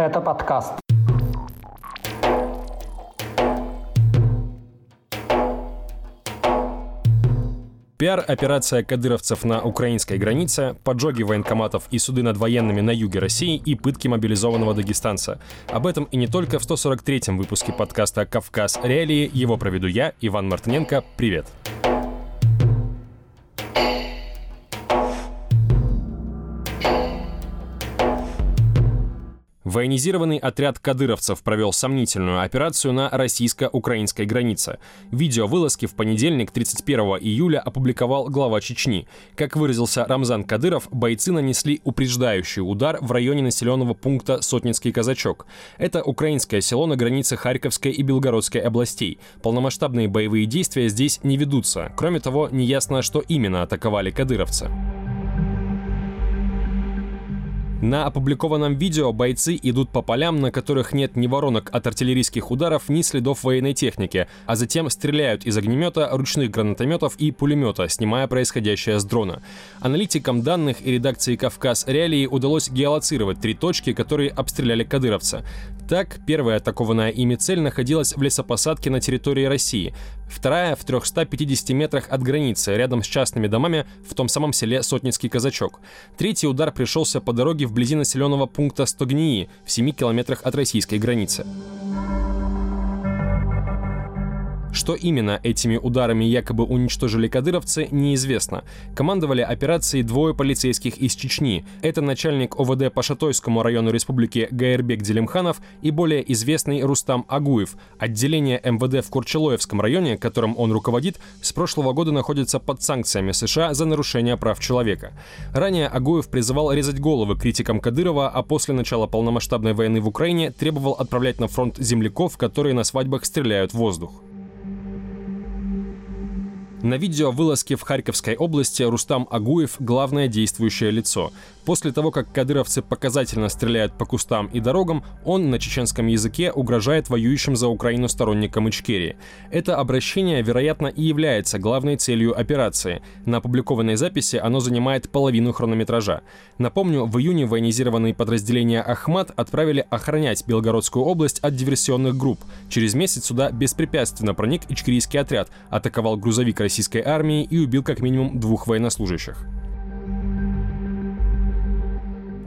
Это подкаст. Пиар-операция кадыровцев на украинской границе, поджоги военкоматов и суды над военными на юге России и пытки мобилизованного дагестанца. Об этом и не только в 143-м выпуске подкаста «Кавказ. Реалии». Его проведу я, Иван Мартыненко. Привет! Привет! Военизированный отряд кадыровцев провел сомнительную операцию на российско-украинской границе. Видео вылазки в понедельник, 31 июля, опубликовал глава Чечни. Как выразился Рамзан Кадыров, бойцы нанесли упреждающий удар в районе населенного пункта Сотницкий казачок. Это украинское село на границе Харьковской и Белгородской областей. Полномасштабные боевые действия здесь не ведутся. Кроме того, неясно, что именно атаковали кадыровцы. На опубликованном видео бойцы идут по полям, на которых нет ни воронок от артиллерийских ударов, ни следов военной техники, а затем стреляют из огнемета, ручных гранатометов и пулемета, снимая происходящее с дрона. Аналитикам данных и редакции «Кавказ Реалии» удалось геолоцировать три точки, которые обстреляли кадыровца. Так, первая атакованная ими цель находилась в лесопосадке на территории России, вторая — в 350 метрах от границы, рядом с частными домами в том самом селе Сотницкий казачок. Третий удар пришелся по дороге вблизи населенного пункта Стогнии в 7 километрах от российской границы. Что именно этими ударами якобы уничтожили кадыровцы, неизвестно. Командовали операцией двое полицейских из Чечни. Это начальник ОВД по Шатойскому району республики Гаербек Делимханов и более известный Рустам Агуев. Отделение МВД в Курчелоевском районе, которым он руководит, с прошлого года находится под санкциями США за нарушение прав человека. Ранее Агуев призывал резать головы критикам Кадырова, а после начала полномасштабной войны в Украине требовал отправлять на фронт земляков, которые на свадьбах стреляют в воздух. На видео вылазки в Харьковской области Рустам Агуев – главное действующее лицо. После того, как кадыровцы показательно стреляют по кустам и дорогам, он на чеченском языке угрожает воюющим за Украину сторонникам Ичкерии. Это обращение, вероятно, и является главной целью операции. На опубликованной записи оно занимает половину хронометража. Напомню, в июне военизированные подразделения «Ахмат» отправили охранять Белгородскую область от диверсионных групп. Через месяц сюда беспрепятственно проник ичкерийский отряд, атаковал грузовик российской армии и убил как минимум двух военнослужащих.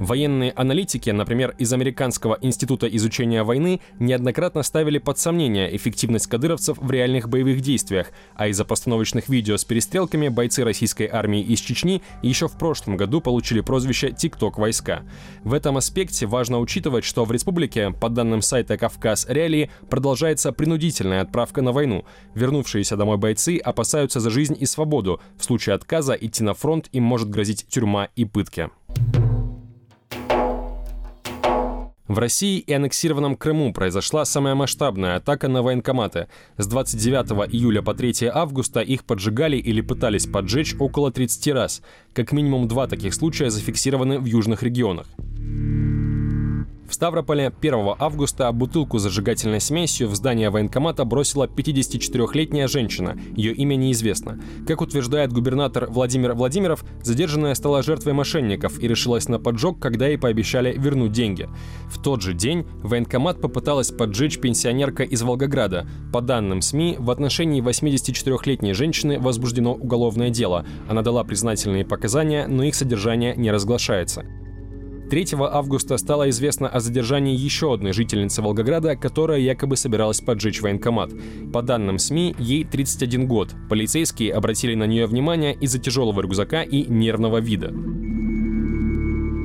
Военные аналитики, например, из Американского института изучения войны, неоднократно ставили под сомнение эффективность кадыровцев в реальных боевых действиях, а из-за постановочных видео с перестрелками бойцы российской армии из Чечни еще в прошлом году получили прозвище «ТикТок войска». В этом аспекте важно учитывать, что в республике, по данным сайта «Кавказ Реалии», продолжается принудительная отправка на войну. Вернувшиеся домой бойцы опасаются за жизнь и свободу. В случае отказа идти на фронт им может грозить тюрьма и пытки. В России и аннексированном Крыму произошла самая масштабная атака на военкоматы. С 29 июля по 3 августа их поджигали или пытались поджечь около 30 раз. Как минимум два таких случая зафиксированы в южных регионах. В Ставрополе 1 августа бутылку с зажигательной смесью в здание военкомата бросила 54-летняя женщина. Ее имя неизвестно. Как утверждает губернатор Владимир Владимиров, задержанная стала жертвой мошенников и решилась на поджог, когда ей пообещали вернуть деньги. В тот же день военкомат попыталась поджечь пенсионерка из Волгограда. По данным СМИ, в отношении 84-летней женщины возбуждено уголовное дело. Она дала признательные показания, но их содержание не разглашается. 3 августа стало известно о задержании еще одной жительницы Волгограда, которая якобы собиралась поджечь военкомат. По данным СМИ, ей 31 год. Полицейские обратили на нее внимание из-за тяжелого рюкзака и нервного вида.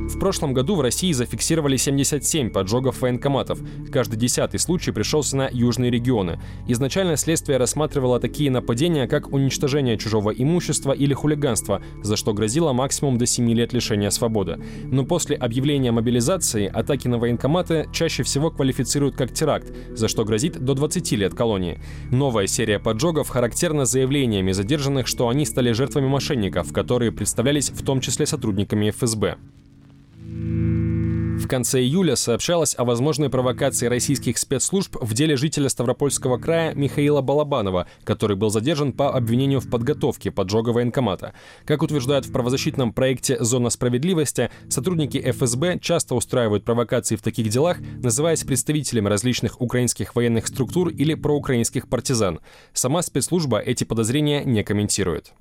В прошлом году в России зафиксировали 77 поджогов военкоматов. Каждый десятый случай пришелся на южные регионы. Изначально следствие рассматривало такие нападения, как уничтожение чужого имущества или хулиганство, за что грозило максимум до 7 лет лишения свободы. Но после объявления мобилизации атаки на военкоматы чаще всего квалифицируют как теракт, за что грозит до 20 лет колонии. Новая серия поджогов характерна заявлениями задержанных, что они стали жертвами мошенников, которые представлялись в том числе сотрудниками ФСБ. В конце июля сообщалось о возможной провокации российских спецслужб в деле жителя Ставропольского края Михаила Балабанова, который был задержан по обвинению в подготовке поджога военкомата. Как утверждают в правозащитном проекте «Зона справедливости», сотрудники ФСБ часто устраивают провокации в таких делах, называясь представителями различных украинских военных структур или проукраинских партизан. Сама спецслужба эти подозрения не комментирует.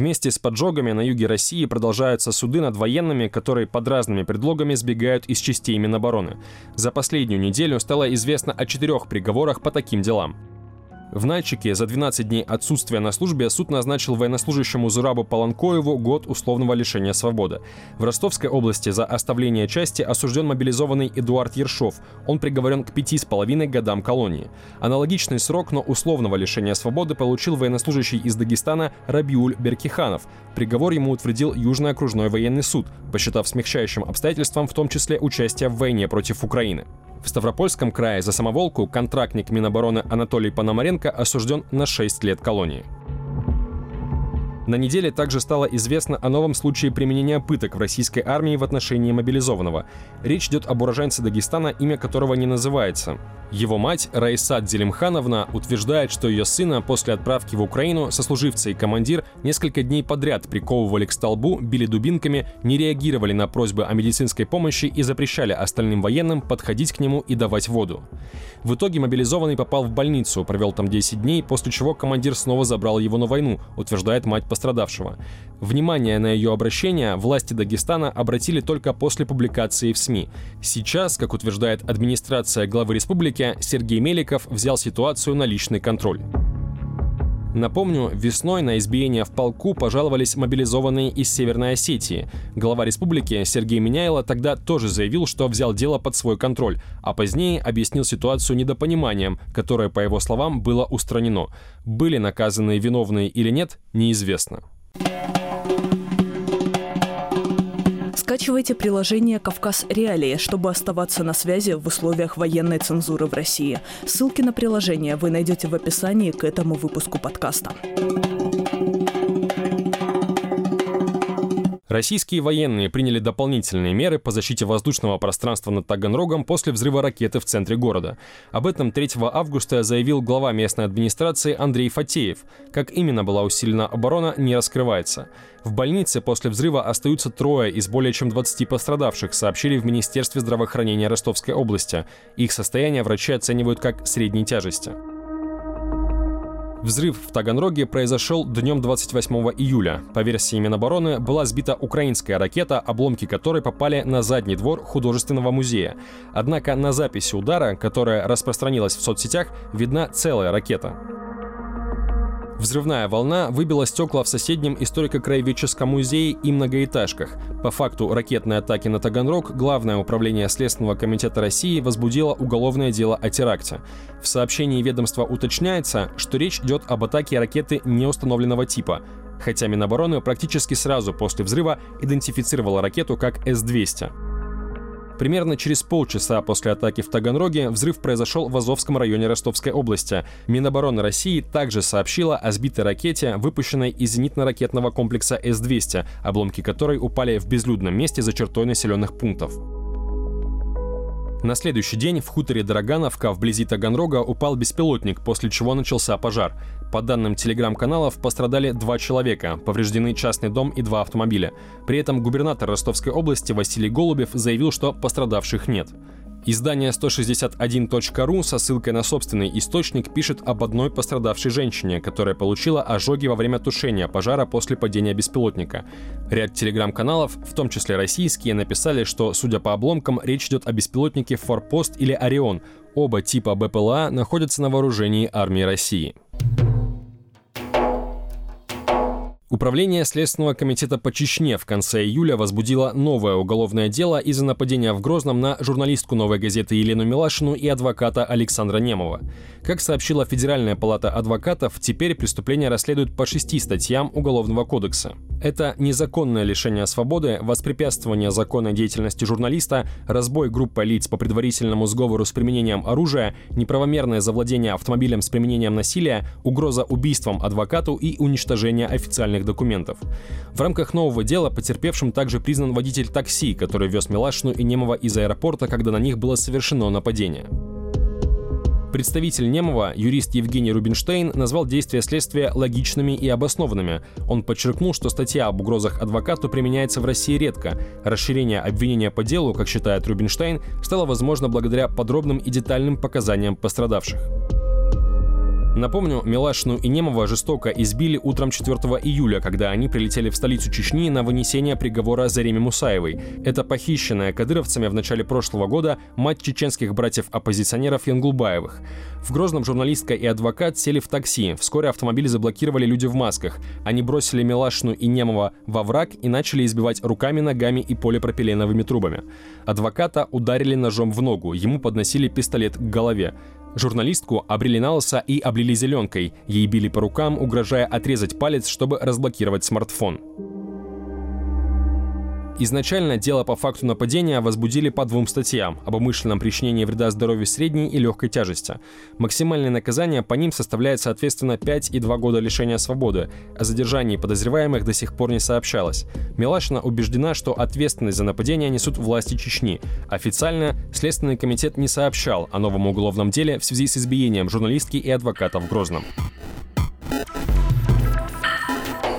Вместе с поджогами на юге России продолжаются суды над военными, которые под разными предлогами сбегают из частей Минобороны. За последнюю неделю стало известно о четырех приговорах по таким делам. В Нальчике за 12 дней отсутствия на службе суд назначил военнослужащему Зурабу Паланкоеву год условного лишения свободы. В Ростовской области за оставление части осужден мобилизованный Эдуард Ершов. Он приговорен к пяти с половиной годам колонии. Аналогичный срок, но условного лишения свободы получил военнослужащий из Дагестана Рабиуль Беркиханов. Приговор ему утвердил Южный окружной военный суд, посчитав смягчающим обстоятельством в том числе участие в войне против Украины. В Ставропольском крае за самоволку контрактник Минобороны Анатолий Пономаренко осужден на 6 лет колонии. На неделе также стало известно о новом случае применения пыток в российской армии в отношении мобилизованного. Речь идет об уроженце Дагестана, имя которого не называется. Его мать, Раисат Делимхановна, утверждает, что ее сына после отправки в Украину сослуживцы и командир несколько дней подряд приковывали к столбу, били дубинками, не реагировали на просьбы о медицинской помощи и запрещали остальным военным подходить к нему и давать воду. В итоге мобилизованный попал в больницу, провел там 10 дней, после чего командир снова забрал его на войну, утверждает мать пострадавшего. Внимание на ее обращение власти Дагестана обратили только после публикации в СМИ. Сейчас, как утверждает администрация главы республики, Сергей Меликов взял ситуацию на личный контроль. Напомню, весной на избиение в полку пожаловались мобилизованные из Северной Осетии. Глава республики Сергей Меняйло тогда тоже заявил, что взял дело под свой контроль, а позднее объяснил ситуацию недопониманием, которое, по его словам, было устранено. Были наказаны виновные или нет, неизвестно. Скачивайте приложение «Кавказ Реалии», чтобы оставаться на связи в условиях военной цензуры в России. Ссылки на приложение вы найдете в описании к этому выпуску подкаста. Российские военные приняли дополнительные меры по защите воздушного пространства над Таганрогом после взрыва ракеты в центре города. Об этом 3 августа заявил глава местной администрации Андрей Фатеев. Как именно была усилена оборона, не раскрывается. В больнице после взрыва остаются трое из более чем 20 пострадавших, сообщили в Министерстве здравоохранения Ростовской области. Их состояние врачи оценивают как средней тяжести. Взрыв в Таганроге произошел днем 28 июля. По версии Минобороны была сбита украинская ракета, обломки которой попали на задний двор художественного музея. Однако на записи удара, которая распространилась в соцсетях, видна целая ракета. Взрывная волна выбила стекла в соседнем историко-краеведческом музее и многоэтажках. По факту ракетной атаки на Таганрог Главное управление Следственного комитета России возбудило уголовное дело о теракте. В сообщении ведомства уточняется, что речь идет об атаке ракеты неустановленного типа, хотя Минобороны практически сразу после взрыва идентифицировала ракету как С-200. Примерно через полчаса после атаки в Таганроге взрыв произошел в Азовском районе Ростовской области. Минобороны России также сообщила о сбитой ракете, выпущенной из зенитно-ракетного комплекса С-200, обломки которой упали в безлюдном месте за чертой населенных пунктов. На следующий день в хуторе Дорогановка вблизи Таганрога упал беспилотник, после чего начался пожар. По данным телеграм-каналов, пострадали два человека, повреждены частный дом и два автомобиля. При этом губернатор Ростовской области Василий Голубев заявил, что пострадавших нет. Издание 161.ru со ссылкой на собственный источник пишет об одной пострадавшей женщине, которая получила ожоги во время тушения пожара после падения беспилотника. Ряд телеграм-каналов, в том числе российские, написали, что, судя по обломкам, речь идет о беспилотнике «Форпост» или «Орион». Оба типа БПЛА находятся на вооружении армии России. Управление Следственного комитета по Чечне в конце июля возбудило новое уголовное дело из-за нападения в Грозном на журналистку «Новой газеты» Елену Милашину и адвоката Александра Немова. Как сообщила Федеральная палата адвокатов, теперь преступление расследуют по шести статьям Уголовного кодекса. Это незаконное лишение свободы, воспрепятствование законной деятельности журналиста, разбой группы лиц по предварительному сговору с применением оружия, неправомерное завладение автомобилем с применением насилия, угроза убийством адвокату и уничтожение официальных официальных документов. В рамках нового дела потерпевшим также признан водитель такси, который вез Милашину и Немова из аэропорта, когда на них было совершено нападение. Представитель Немова, юрист Евгений Рубинштейн, назвал действия следствия логичными и обоснованными. Он подчеркнул, что статья об угрозах адвокату применяется в России редко. Расширение обвинения по делу, как считает Рубинштейн, стало возможно благодаря подробным и детальным показаниям пострадавших. Напомню, Милашину и Немова жестоко избили утром 4 июля, когда они прилетели в столицу Чечни на вынесение приговора Зареме Мусаевой. Это похищенная кадыровцами в начале прошлого года мать чеченских братьев-оппозиционеров Янгулбаевых. В Грозном журналистка и адвокат сели в такси. Вскоре автомобиль заблокировали люди в масках. Они бросили Милашину и Немова во враг и начали избивать руками, ногами и полипропиленовыми трубами. Адвоката ударили ножом в ногу, ему подносили пистолет к голове. Журналистку обрели на и облили зеленкой. Ей били по рукам, угрожая отрезать палец, чтобы разблокировать смартфон. Изначально дело по факту нападения возбудили по двум статьям об умышленном причинении вреда здоровью средней и легкой тяжести. Максимальное наказание по ним составляет соответственно 5 и 2 года лишения свободы. О задержании подозреваемых до сих пор не сообщалось. Милашина убеждена, что ответственность за нападение несут власти Чечни. Официально Следственный комитет не сообщал о новом уголовном деле в связи с избиением журналистки и адвоката в Грозном.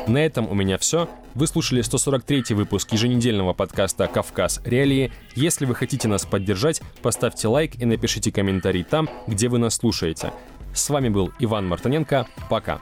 На этом у меня все. Вы слушали 143 выпуск еженедельного подкаста «Кавказ. Реалии». Если вы хотите нас поддержать, поставьте лайк и напишите комментарий там, где вы нас слушаете. С вами был Иван Мартыненко. Пока.